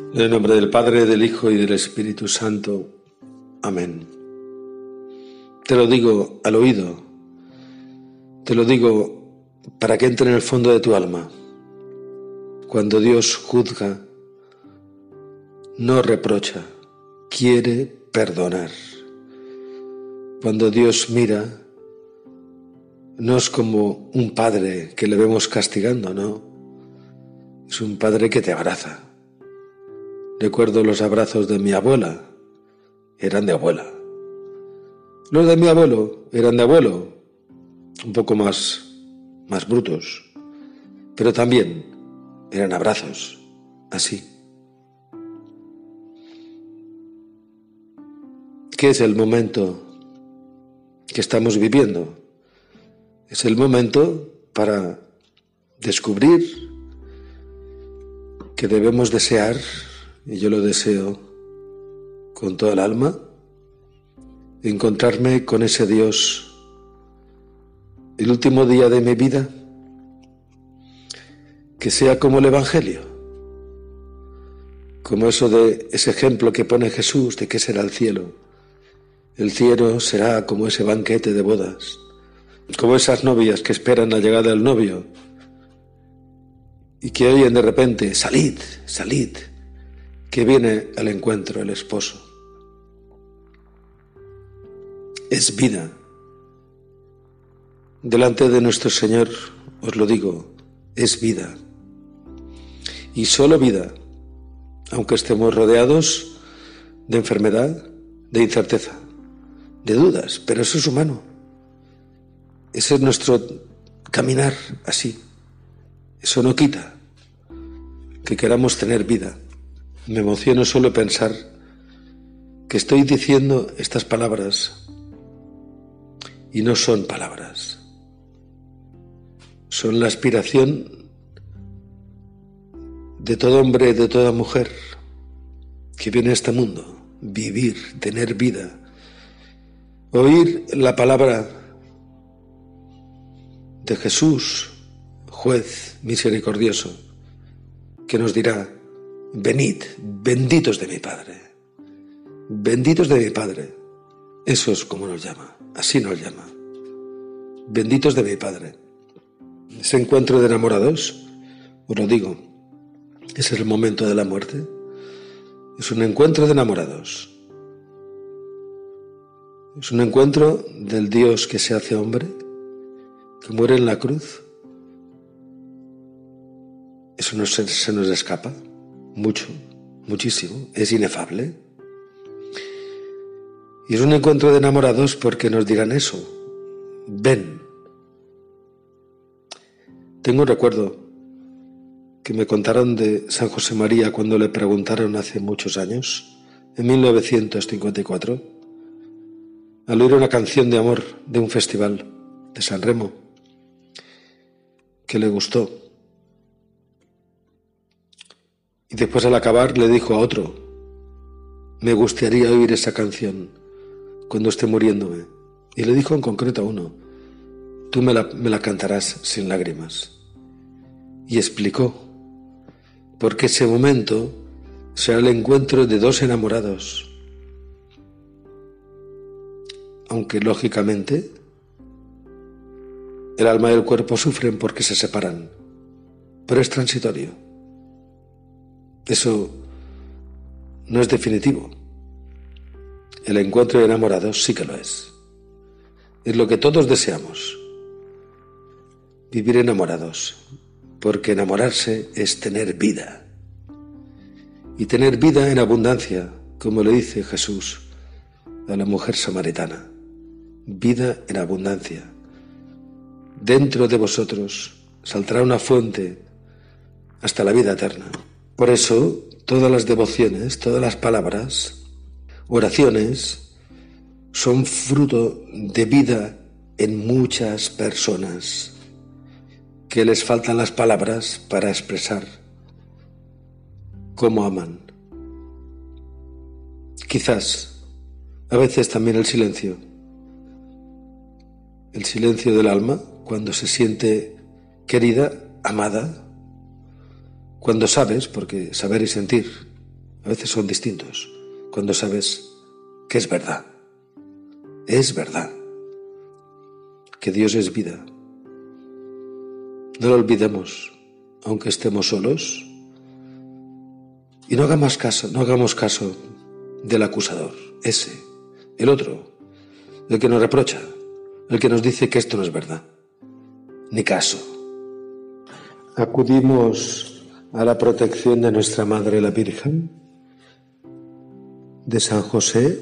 En el nombre del Padre, del Hijo y del Espíritu Santo. Amén. Te lo digo al oído, te lo digo para que entre en el fondo de tu alma. Cuando Dios juzga, no reprocha, quiere perdonar. Cuando Dios mira, no es como un padre que le vemos castigando, no. Es un padre que te abraza Recuerdo los abrazos de mi abuela. Eran de abuela. Los de mi abuelo eran de abuelo. Un poco más, más brutos. Pero también eran abrazos. Así. ¿Qué es el momento que estamos viviendo? Es el momento para descubrir que debemos desear y yo lo deseo con toda el alma, encontrarme con ese Dios el último día de mi vida, que sea como el Evangelio, como eso de ese ejemplo que pone Jesús de que será el cielo. El cielo será como ese banquete de bodas, como esas novias que esperan la llegada del novio y que oyen de repente, salid, salid, que viene al encuentro el esposo. Es vida. Delante de nuestro Señor, os lo digo, es vida. Y solo vida, aunque estemos rodeados de enfermedad, de incerteza, de dudas, pero eso es humano. Ese es nuestro caminar así. Eso no quita que queramos tener vida. Me emociono solo pensar que estoy diciendo estas palabras y no son palabras. Son la aspiración de todo hombre de toda mujer que viene a este mundo, vivir, tener vida, oír la palabra de Jesús, juez misericordioso, que nos dirá, venid, benditos de mi Padre, benditos de mi Padre. Eso es como nos llama, así nos llama. Benditos de mi Padre. Ese encuentro de enamorados, os lo digo, es el momento de la muerte. Es un encuentro de enamorados. Es un encuentro del Dios que se hace hombre, que muere en la cruz. Eso no se nos escapa mucho, muchísimo, es inefable. Y es un encuentro de enamorados porque nos dirán eso, ven. Tengo un recuerdo que me contaron de San José María cuando le preguntaron hace muchos años, en 1954, al oír una canción de amor de un festival de San Remo, que le gustó. Y después al acabar le dijo a otro, me gustaría oír esa canción cuando esté muriéndome. Y le dijo en concreto a uno, tú me la, me la cantarás sin lágrimas. Y explicó, porque ese momento será el encuentro de dos enamorados. Aunque lógicamente el alma y el cuerpo sufren porque se separan, pero es transitorio. Eso no es definitivo. El encuentro de enamorados sí que lo es. Es lo que todos deseamos. Vivir enamorados. Porque enamorarse es tener vida. Y tener vida en abundancia, como le dice Jesús a la mujer samaritana. Vida en abundancia. Dentro de vosotros saldrá una fuente hasta la vida eterna. Por eso, todas las devociones, todas las palabras, oraciones, son fruto de vida en muchas personas que les faltan las palabras para expresar cómo aman. Quizás, a veces también el silencio, el silencio del alma cuando se siente querida, amada, cuando sabes, porque saber y sentir a veces son distintos, cuando sabes que es verdad. Es verdad que Dios es vida. No lo olvidemos, aunque estemos solos. Y no hagamos caso, no hagamos caso del acusador, ese, el otro, el que nos reprocha, el que nos dice que esto no es verdad. Ni caso. Acudimos a la protección de nuestra Madre la Virgen, de San José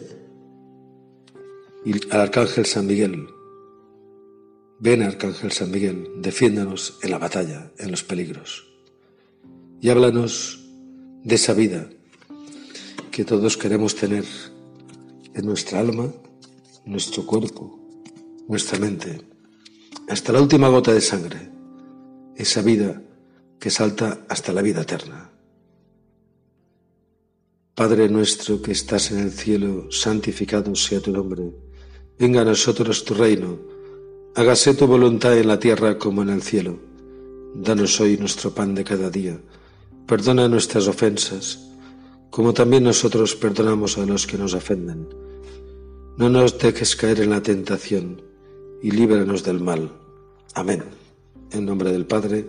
y al Arcángel San Miguel. Ven, Arcángel San Miguel, defiéndanos en la batalla, en los peligros. Y háblanos de esa vida que todos queremos tener en nuestra alma, nuestro cuerpo, nuestra mente, hasta la última gota de sangre, esa vida que salta hasta la vida eterna. Padre nuestro que estás en el cielo, santificado sea tu nombre, venga a nosotros tu reino, hágase tu voluntad en la tierra como en el cielo. Danos hoy nuestro pan de cada día, perdona nuestras ofensas, como también nosotros perdonamos a los que nos ofenden. No nos dejes caer en la tentación y líbranos del mal. Amén. En nombre del Padre,